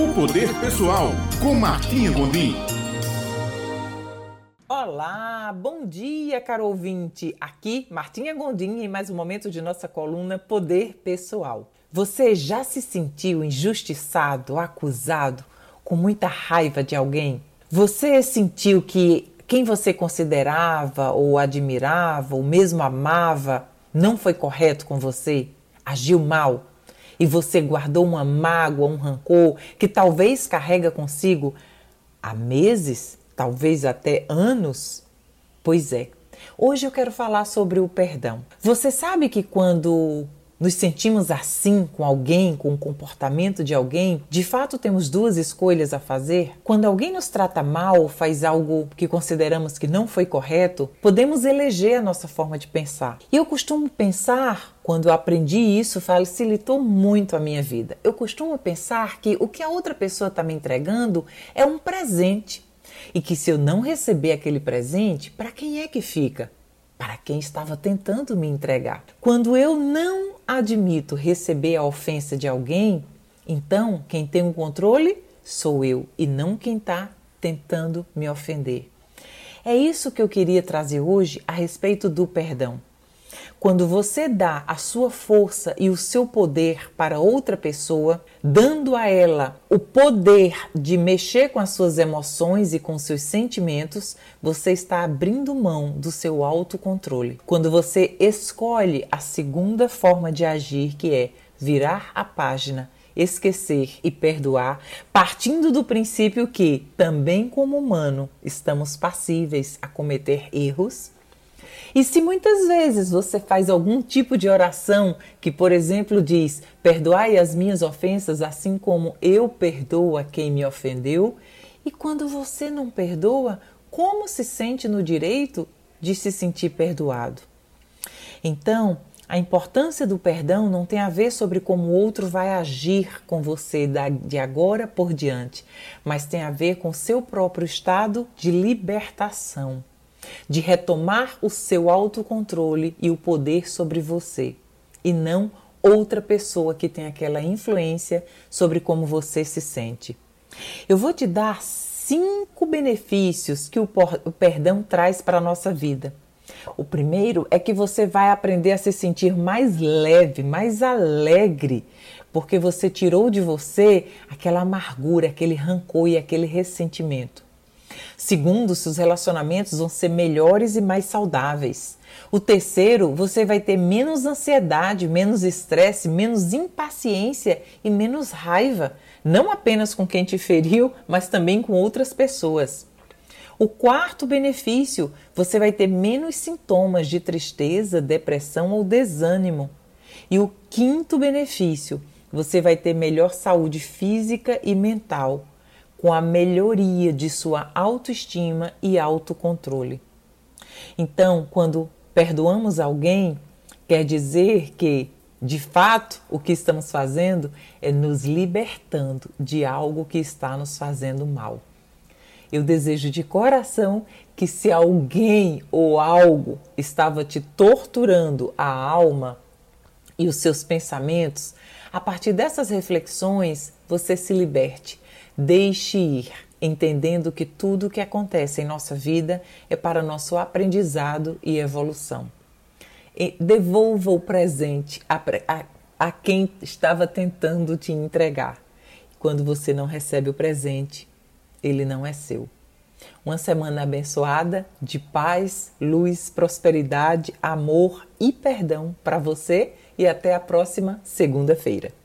O Poder Pessoal, com Martinha Gondim. Olá, bom dia, caro ouvinte. Aqui, Martinha Gondim, em mais um momento de nossa coluna Poder Pessoal. Você já se sentiu injustiçado, acusado, com muita raiva de alguém? Você sentiu que quem você considerava ou admirava ou mesmo amava não foi correto com você? Agiu mal? E você guardou uma mágoa, um rancor que talvez carrega consigo há meses, talvez até anos? Pois é. Hoje eu quero falar sobre o perdão. Você sabe que quando nos sentimos assim com alguém, com o comportamento de alguém, de fato temos duas escolhas a fazer. Quando alguém nos trata mal, faz algo que consideramos que não foi correto, podemos eleger a nossa forma de pensar. E eu costumo pensar, quando eu aprendi isso, facilitou muito a minha vida. Eu costumo pensar que o que a outra pessoa está me entregando é um presente. E que se eu não receber aquele presente, para quem é que fica? para quem estava tentando me entregar. Quando eu não admito receber a ofensa de alguém, então quem tem o controle sou eu e não quem está tentando me ofender. É isso que eu queria trazer hoje a respeito do perdão. Quando você dá a sua força e o seu poder para outra pessoa, dando a ela o poder de mexer com as suas emoções e com seus sentimentos, você está abrindo mão do seu autocontrole. Quando você escolhe a segunda forma de agir, que é virar a página esquecer e perdoar, partindo do princípio que, também como humano, estamos passíveis a cometer erros, e se muitas vezes você faz algum tipo de oração que, por exemplo, diz: Perdoai as minhas ofensas, assim como eu perdoo a quem me ofendeu, e quando você não perdoa, como se sente no direito de se sentir perdoado? Então, a importância do perdão não tem a ver sobre como o outro vai agir com você de agora por diante, mas tem a ver com seu próprio estado de libertação de retomar o seu autocontrole e o poder sobre você, e não outra pessoa que tem aquela influência sobre como você se sente. Eu vou te dar cinco benefícios que o, o perdão traz para a nossa vida. O primeiro é que você vai aprender a se sentir mais leve, mais alegre, porque você tirou de você aquela amargura, aquele rancor e aquele ressentimento. Segundo, seus relacionamentos vão ser melhores e mais saudáveis. O terceiro, você vai ter menos ansiedade, menos estresse, menos impaciência e menos raiva, não apenas com quem te feriu, mas também com outras pessoas. O quarto benefício, você vai ter menos sintomas de tristeza, depressão ou desânimo. E o quinto benefício, você vai ter melhor saúde física e mental com a melhoria de sua autoestima e autocontrole. Então, quando perdoamos alguém, quer dizer que, de fato, o que estamos fazendo é nos libertando de algo que está nos fazendo mal. Eu desejo de coração que, se alguém ou algo estava te torturando a alma e os seus pensamentos, a partir dessas reflexões você se liberte Deixe ir, entendendo que tudo o que acontece em nossa vida é para nosso aprendizado e evolução. E devolva o presente a, a, a quem estava tentando te entregar. Quando você não recebe o presente, ele não é seu. Uma semana abençoada de paz, luz, prosperidade, amor e perdão para você e até a próxima segunda-feira.